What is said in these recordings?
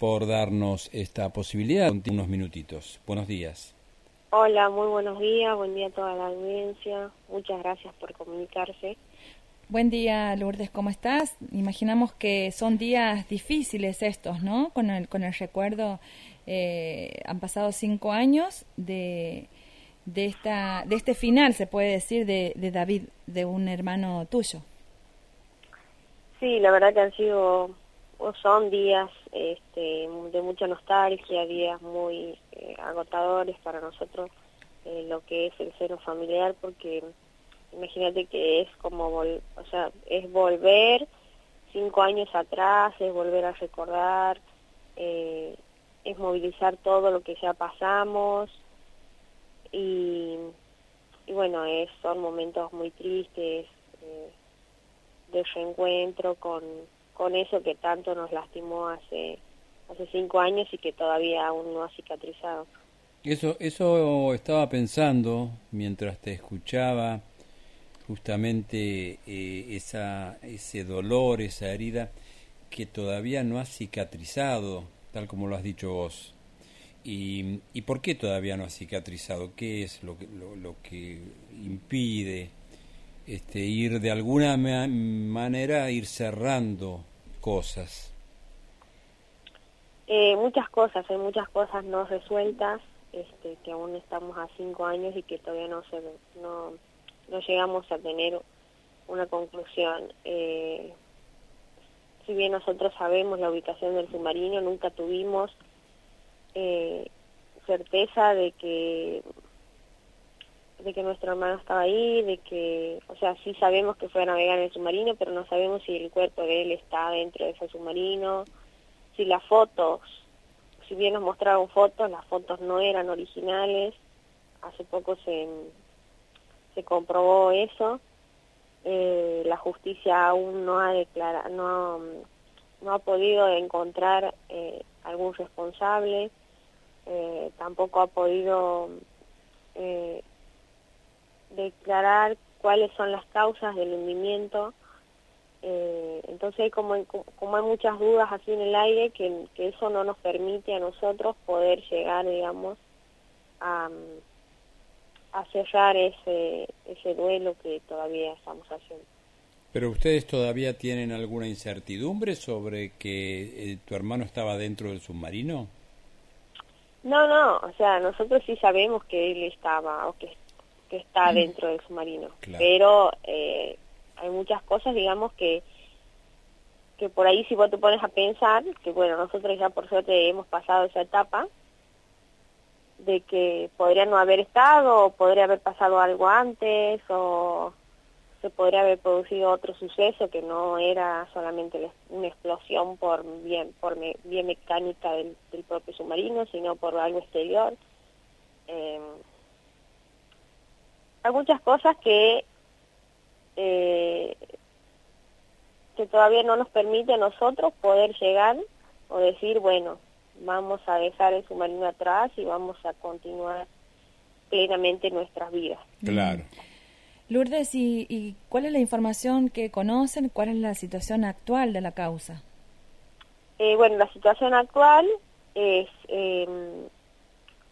por darnos esta posibilidad. Unos minutitos. Buenos días. Hola, muy buenos días. Buen día a toda la audiencia. Muchas gracias por comunicarse. Buen día, Lourdes, ¿cómo estás? Imaginamos que son días difíciles estos, ¿no? Con el, con el recuerdo, eh, han pasado cinco años de, de, esta, de este final, se puede decir, de, de David, de un hermano tuyo. Sí, la verdad que han sido, son días este, de mucha nostalgia, días muy eh, agotadores para nosotros, eh, lo que es el seno familiar, porque imagínate que es como, o sea, es volver cinco años atrás, es volver a recordar, eh, es movilizar todo lo que ya pasamos y, y bueno, es, son momentos muy tristes de reencuentro con, con eso que tanto nos lastimó hace, hace cinco años y que todavía aún no ha cicatrizado. Eso, eso estaba pensando mientras te escuchaba justamente eh, esa, ese dolor, esa herida que todavía no ha cicatrizado, tal como lo has dicho vos. ¿Y, y por qué todavía no ha cicatrizado? ¿Qué es lo que, lo, que impide este, ir de alguna manera, ir cerrando cosas? Eh, muchas cosas, hay muchas cosas no resueltas, este, que aún estamos a cinco años y que todavía no se no no llegamos a tener una conclusión. Eh, si bien nosotros sabemos la ubicación del submarino, nunca tuvimos eh, certeza de que de que nuestro hermano estaba ahí, de que, o sea, sí sabemos que fue a navegar en el submarino, pero no sabemos si el cuerpo de él está dentro de ese submarino, si las fotos, si bien nos mostraron fotos, las fotos no eran originales, hace poco se, se comprobó eso. Eh, la justicia aún no ha declarado, no, no ha podido encontrar eh, algún responsable, eh, tampoco ha podido declarar cuáles son las causas del hundimiento. entonces, como, como hay muchas dudas así en el aire, que, que eso no nos permite a nosotros poder llegar, digamos, a a cerrar ese, ese duelo que todavía estamos haciendo. ¿Pero ustedes todavía tienen alguna incertidumbre sobre que eh, tu hermano estaba dentro del submarino? No, no, o sea, nosotros sí sabemos que él estaba o que, que está mm. dentro del submarino, pero eh, hay muchas cosas, digamos, que que por ahí si vos te pones a pensar, que bueno, nosotros ya por suerte hemos pasado esa etapa, de que podría no haber estado o podría haber pasado algo antes o se podría haber producido otro suceso que no era solamente una explosión por bien por bien mecánica del, propio submarino sino por algo exterior. Eh, hay muchas cosas que eh, que todavía no nos permite a nosotros poder llegar o decir bueno vamos a dejar el submarino atrás y vamos a continuar plenamente nuestras vidas. Claro. Lourdes, ¿y, cuál es la información que conocen? ¿Cuál es la situación actual de la causa? Eh, bueno, la situación actual es, eh,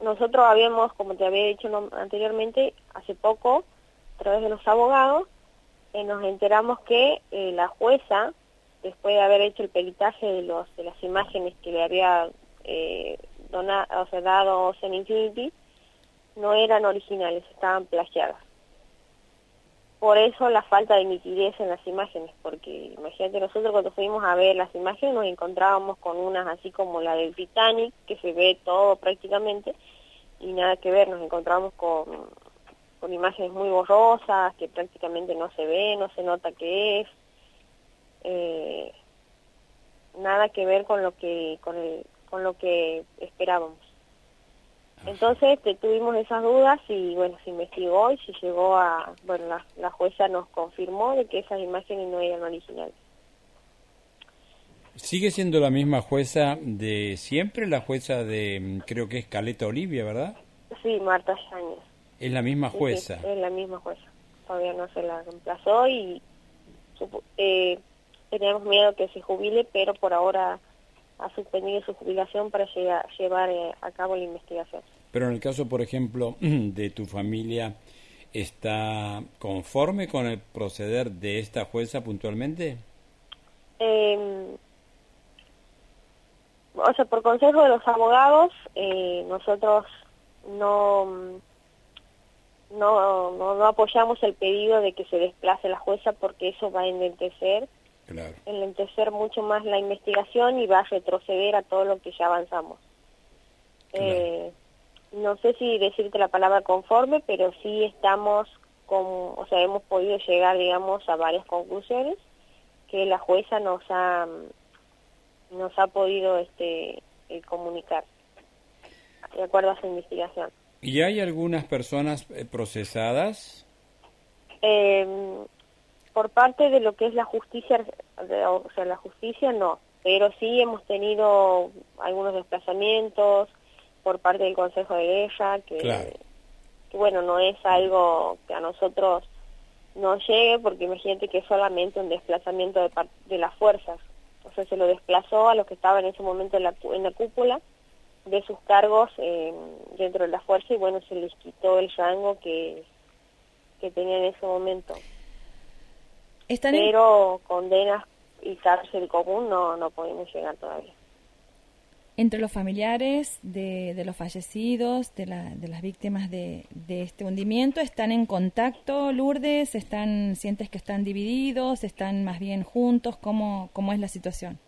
nosotros habíamos, como te había dicho anteriormente, hace poco, a través de los abogados, eh, nos enteramos que eh, la jueza, después de haber hecho el peritaje de, los, de las imágenes que le había eh, o sea, dados en Infinity no eran originales, estaban plagiadas. Por eso la falta de nitidez en las imágenes, porque imagínate nosotros cuando fuimos a ver las imágenes nos encontrábamos con unas así como la del Titanic, que se ve todo prácticamente, y nada que ver, nos encontramos con, con imágenes muy borrosas, que prácticamente no se ve, no se nota qué es, eh, nada que ver con lo que, con el, con lo que esperábamos. Entonces tuvimos esas dudas y bueno, se investigó y se llegó a, bueno, la, jueza nos confirmó de que esas imágenes no eran originales. ¿Sigue siendo la misma jueza de siempre, la jueza de, creo que es Caleta Olivia, ¿verdad? Sí, Marta Yáñez. Es la misma jueza. es la misma jueza. Todavía no se la reemplazó y eh, teníamos miedo que se jubile, pero por ahora ha suspendido su jubilación para llevar eh, a cabo la investigación. Pero en el caso, por ejemplo, de tu familia, ¿está conforme con el proceder de esta jueza puntualmente? Eh, o sea, por consejo de los abogados, eh, nosotros no, no, no, apoyamos el pedido de que se desplace la jueza porque eso va a enlentecer, claro. enlentecer mucho más la investigación y va a retroceder a todo lo que ya avanzamos. Eh, no sé si decirte la palabra conforme, pero sí estamos con, o sea, hemos podido llegar, digamos, a varias conclusiones que la jueza nos ha nos ha podido este eh, comunicar de acuerdo a su investigación. ¿Y hay algunas personas eh, procesadas? Em, por parte de lo que es la justicia, o sea, la justicia no, pero sí hemos tenido algunos desplazamientos por parte del Consejo de Guerra, que, bueno, no es algo que a nosotros nos llegue, porque imagínate que es solamente un desplazamiento de, de las fuerzas, o sea, se lo desplazó a los que estaban en ese momento en la, en la cúpula de sus cargos eh, dentro de la fuerza y bueno, se les quitó el rango que, que tenía en ese momento. Pero condenas y cárcel común no, no podemos llegar todavía entre los familiares de, de los fallecidos, de, la, de las víctimas de, de, este hundimiento, ¿están en contacto, Lourdes? ¿Están, ¿Sientes que están divididos? ¿Están más bien juntos? ¿Cómo, cómo es la situación?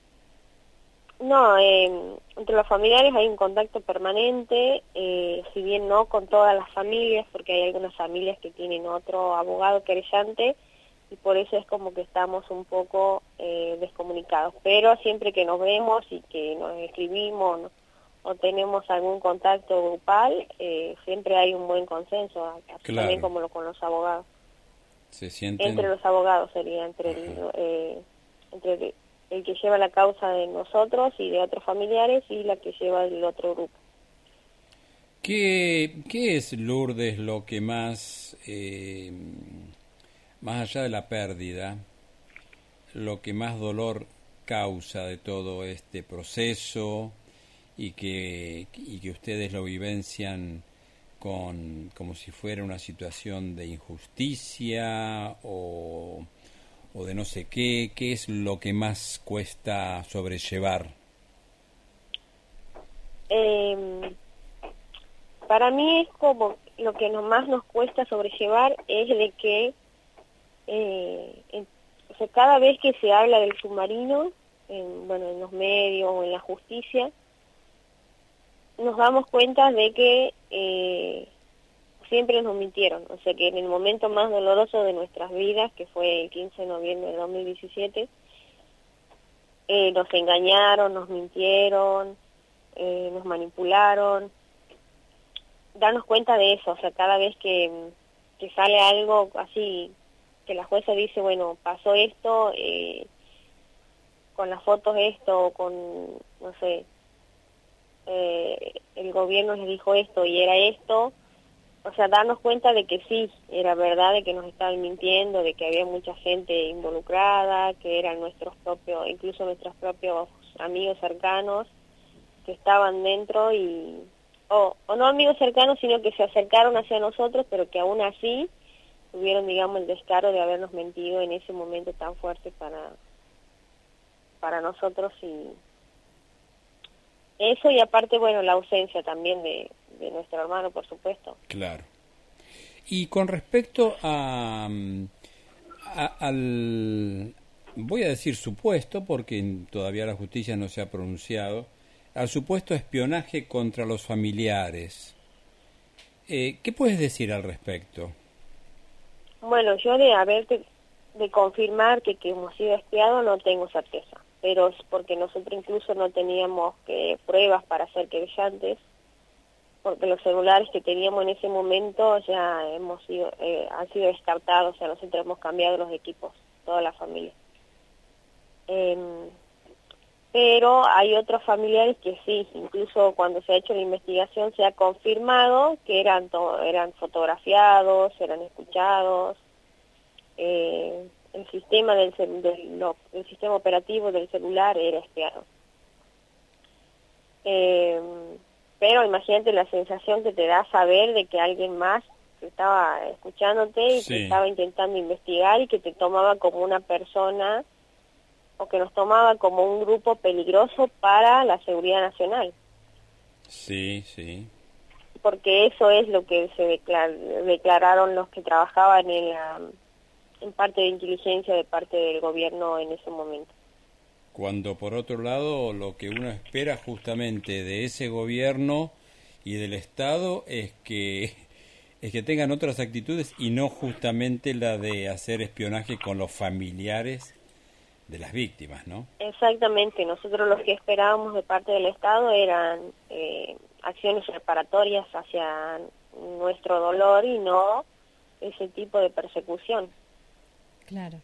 No, eh, entre los familiares hay un contacto permanente, eh, si bien no con todas las familias, porque hay algunas familias que tienen otro abogado querellante, y por eso es como que estamos un poco eh, descomunicados. Pero siempre que nos vemos y que nos escribimos o tenemos algún contacto grupal, eh, siempre hay un buen consenso, también como lo con los abogados. Se sienten... Entre los abogados sería, entre el, eh, entre el, que lleva la causa de nosotros y de otros familiares y la que lleva el otro grupo. ¿Qué, qué es Lourdes lo que más... Eh, más allá de la pérdida, lo que más dolor causa de todo este proceso y que, y que ustedes lo vivencian con, como si fuera una situación de injusticia o, o de no sé qué, ¿qué es lo que más cuesta sobrellevar? Eh, para mí es como lo que más nos cuesta sobrellevar es de que eh, o sea, cada vez que se habla del submarino, en, bueno, en los medios o en la justicia, nos damos cuenta de que eh, siempre nos mintieron, o sea que en el momento más doloroso de nuestras vidas, que fue el 15 de noviembre de 2017, eh, nos engañaron, nos mintieron, eh, nos manipularon, darnos cuenta de eso, o sea, cada vez que, que sale algo así que la jueza dice, bueno, pasó esto, eh, con las fotos esto, con, no sé, eh, el gobierno les dijo esto y era esto, o sea, darnos cuenta de que sí, era verdad, de que nos estaban mintiendo, de que había mucha gente involucrada, que eran nuestros propios, incluso nuestros propios amigos cercanos que estaban dentro y, o, o no amigos cercanos, sino que se acercaron hacia nosotros, pero que aún así tuvieron, digamos, el descaro de habernos mentido en ese momento tan fuerte para, para nosotros y eso y aparte, bueno, la ausencia también de, de nuestro hermano, por supuesto. Claro. Y con respecto a, a, al, voy a decir supuesto, porque todavía la justicia no se ha pronunciado, al supuesto espionaje contra los familiares. Eh, ¿Qué puedes decir al respecto? Bueno, yo de haber de confirmar que, que hemos sido espiados no tengo certeza, pero es porque nosotros incluso no teníamos que, pruebas para ser querellantes, porque los celulares que teníamos en ese momento ya hemos sido, eh, han sido descartados, o sea, nosotros hemos cambiado los equipos, toda la familia. Em, pero hay otros familiares que sí, incluso cuando se ha hecho la investigación se ha confirmado que eran, eran fotografiados, eran escuchados, eh, el sistema del, del el sistema operativo del celular era espiado. Eh, pero imagínate la sensación que te da saber de que alguien más estaba escuchándote y que estaba intentando investigar y que te tomaba como una persona o que nos tomaba como un grupo peligroso para la seguridad nacional. Sí, sí. Porque eso es lo que se declararon los que trabajaban en, la, en parte de inteligencia de parte del gobierno en ese momento. Cuando por otro lado lo que uno espera justamente de ese gobierno y del Estado es que es que tengan otras actitudes y no justamente la de hacer espionaje con los familiares de las víctimas, ¿no? Exactamente, nosotros lo que esperábamos de parte del Estado eran eh, acciones reparatorias hacia nuestro dolor y no ese tipo de persecución. Claro.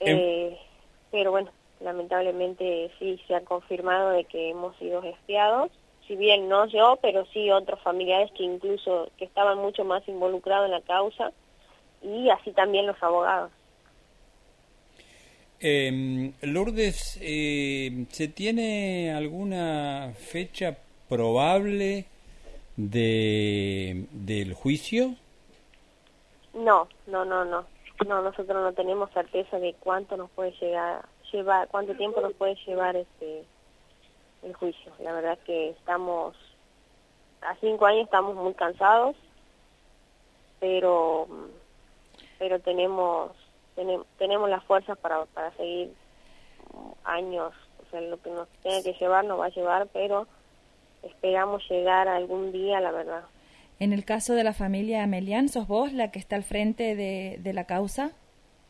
Eh, pero bueno, lamentablemente sí se ha confirmado de que hemos sido espiados si bien no yo, pero sí otros familiares que incluso que estaban mucho más involucrados en la causa y así también los abogados. Eh, Lourdes, eh, ¿se tiene alguna fecha probable de, del juicio? No, no, no, no. No, nosotros no tenemos certeza de cuánto nos puede llegar, llevar, cuánto tiempo nos puede llevar este el juicio. La verdad que estamos, a cinco años estamos muy cansados, pero pero tenemos tenemos, tenemos las fuerzas para, para seguir años, o sea, lo que nos tenga que llevar nos va a llevar, pero esperamos llegar algún día, la verdad. En el caso de la familia Amelian, ¿sos vos la que está al frente de, de la causa,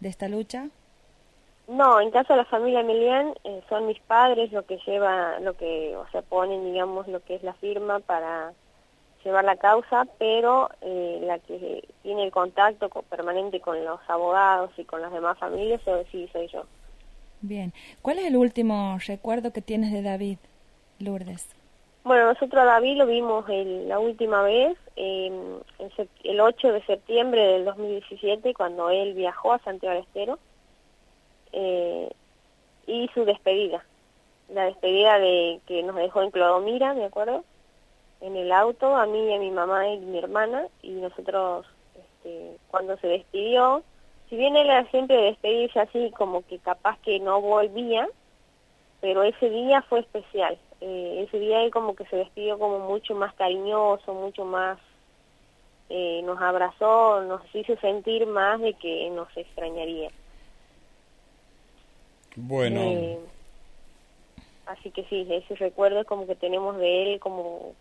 de esta lucha? No, en caso de la familia Emilian eh, son mis padres lo que lleva, lo que, o sea, ponen, digamos, lo que es la firma para llevar la causa, pero eh, la que tiene el contacto permanente con los abogados y con las demás familias, eso sí soy yo. Bien. ¿Cuál es el último recuerdo que tienes de David, Lourdes? Bueno, nosotros a David lo vimos la última vez, el 8 de septiembre del 2017, cuando él viajó a Santiago del Estero eh, y su despedida. La despedida de que nos dejó en Clodomira, ¿me acuerdo? En el auto, a mí y a mi mamá y mi hermana, y nosotros, este, cuando se despidió, si bien él era siempre de despedirse así, como que capaz que no volvía, pero ese día fue especial. Eh, ese día él como que se despidió como mucho más cariñoso, mucho más, eh, nos abrazó, nos hizo sentir más de que nos extrañaría. Bueno. Eh, así que sí, ese recuerdo como que tenemos de él, como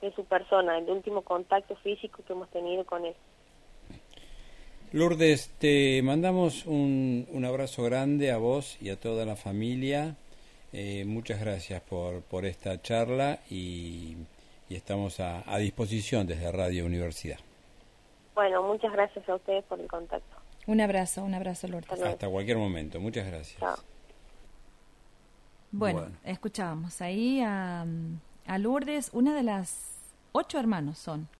de su persona, el último contacto físico que hemos tenido con él. Lourdes, te mandamos un, un abrazo grande a vos y a toda la familia. Eh, muchas gracias por, por esta charla y, y estamos a, a disposición desde Radio Universidad. Bueno, muchas gracias a ustedes por el contacto. Un abrazo, un abrazo, Lourdes. Hasta cualquier momento. Muchas gracias. Bueno, escuchábamos ahí a, a una de las ocho hermanos son